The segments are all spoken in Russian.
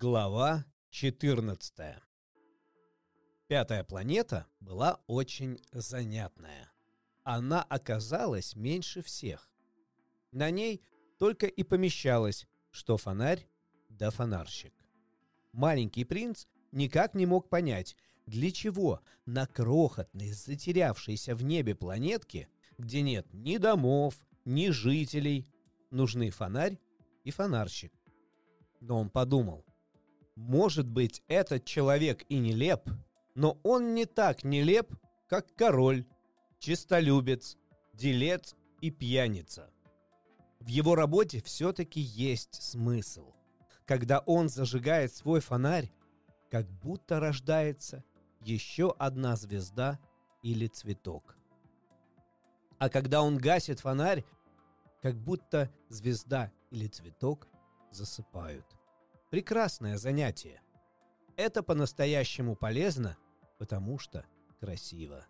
Глава 14 Пятая планета была очень занятная. Она оказалась меньше всех. На ней только и помещалось, что фонарь да фонарщик. Маленький принц никак не мог понять, для чего на крохотной, затерявшейся в небе планетке, где нет ни домов, ни жителей, нужны фонарь и фонарщик. Но он подумал, может быть, этот человек и нелеп, но он не так нелеп, как король, чистолюбец, делец и пьяница. В его работе все-таки есть смысл. Когда он зажигает свой фонарь, как будто рождается еще одна звезда или цветок. А когда он гасит фонарь, как будто звезда или цветок засыпают. Прекрасное занятие. Это по-настоящему полезно, потому что красиво.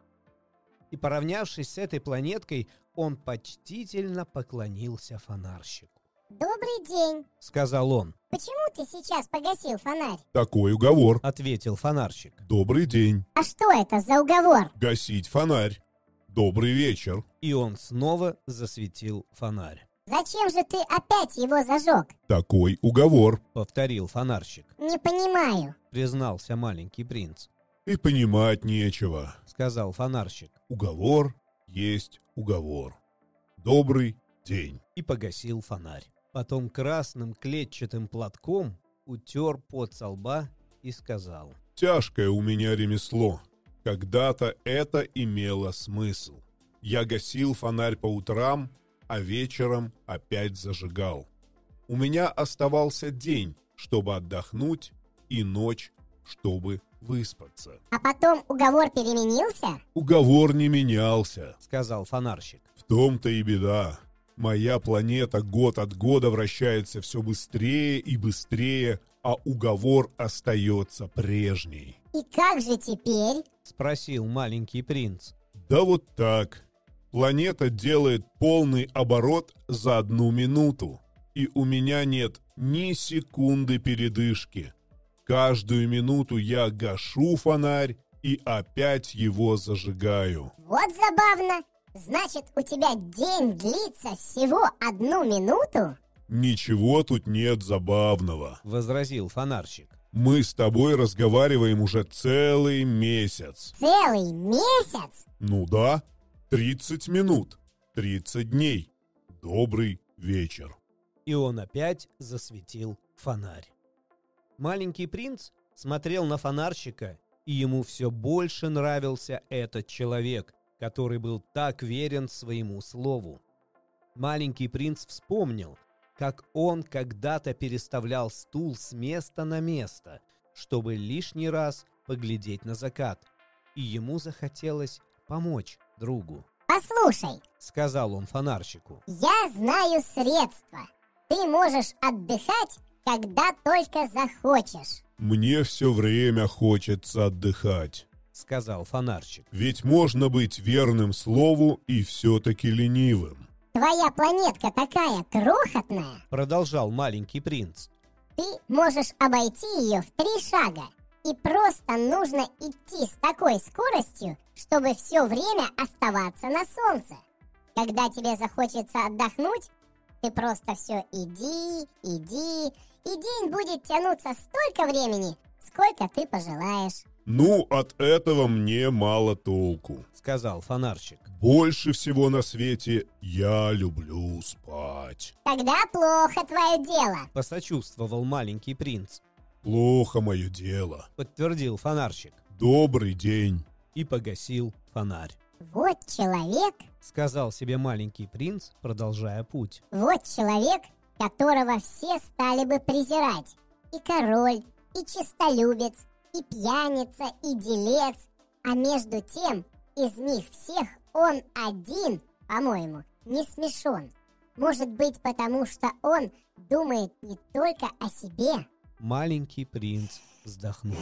И поравнявшись с этой планеткой, он почтительно поклонился фонарщику. «Добрый день», — сказал он. «Почему ты сейчас погасил фонарь?» «Такой уговор», — ответил фонарщик. «Добрый день». «А что это за уговор?» «Гасить фонарь. Добрый вечер». И он снова засветил фонарь. «Зачем же ты опять его зажег?» «Такой уговор», — повторил фонарщик. «Не понимаю», — признался маленький принц. «И понимать нечего», — сказал фонарщик. «Уговор есть уговор. Добрый день». И погасил фонарь. Потом красным клетчатым платком утер пот со лба и сказал. «Тяжкое у меня ремесло. Когда-то это имело смысл. Я гасил фонарь по утрам, а вечером опять зажигал. У меня оставался день, чтобы отдохнуть, и ночь, чтобы выспаться. «А потом уговор переменился?» «Уговор не менялся», — сказал фонарщик. «В том-то и беда. Моя планета год от года вращается все быстрее и быстрее, а уговор остается прежний». «И как же теперь?» — спросил маленький принц. «Да вот так. Планета делает полный оборот за одну минуту, и у меня нет ни секунды передышки. Каждую минуту я гашу фонарь и опять его зажигаю». «Вот забавно. Значит, у тебя день длится всего одну минуту?» «Ничего тут нет забавного», — возразил фонарщик. «Мы с тобой разговариваем уже целый месяц». «Целый месяц?» «Ну да, 30 минут, 30 дней. Добрый вечер». И он опять засветил фонарь. Маленький принц смотрел на фонарщика, и ему все больше нравился этот человек, который был так верен своему слову. Маленький принц вспомнил, как он когда-то переставлял стул с места на место, чтобы лишний раз поглядеть на закат, и ему захотелось помочь другу. «Послушай», — сказал он фонарщику, — «я знаю средства. Ты можешь отдыхать, когда только захочешь». «Мне все время хочется отдыхать», — сказал фонарщик. «Ведь можно быть верным слову и все-таки ленивым». «Твоя планетка такая крохотная», — продолжал маленький принц. «Ты можешь обойти ее в три шага, и просто нужно идти с такой скоростью, чтобы все время оставаться на солнце. Когда тебе захочется отдохнуть, ты просто все иди, иди, и день будет тянуться столько времени, сколько ты пожелаешь. «Ну, от этого мне мало толку», — сказал фонарщик. «Больше всего на свете я люблю спать». «Тогда плохо твое дело», — посочувствовал маленький принц. «Плохо мое дело», — подтвердил фонарщик. «Добрый день». И погасил фонарь. «Вот человек», — сказал себе маленький принц, продолжая путь. «Вот человек, которого все стали бы презирать. И король, и чистолюбец, и пьяница, и делец. А между тем, из них всех он один, по-моему, не смешон. Может быть, потому что он думает не только о себе. Маленький принц вздохнул.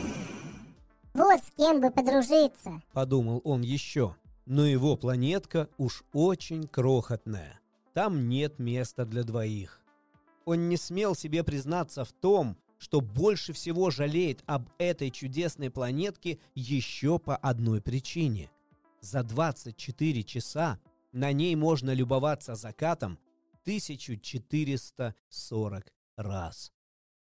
Вот с кем бы подружиться, подумал он еще. Но его планетка уж очень крохотная. Там нет места для двоих. Он не смел себе признаться в том, что больше всего жалеет об этой чудесной планетке еще по одной причине. За 24 часа на ней можно любоваться закатом 1440 раз.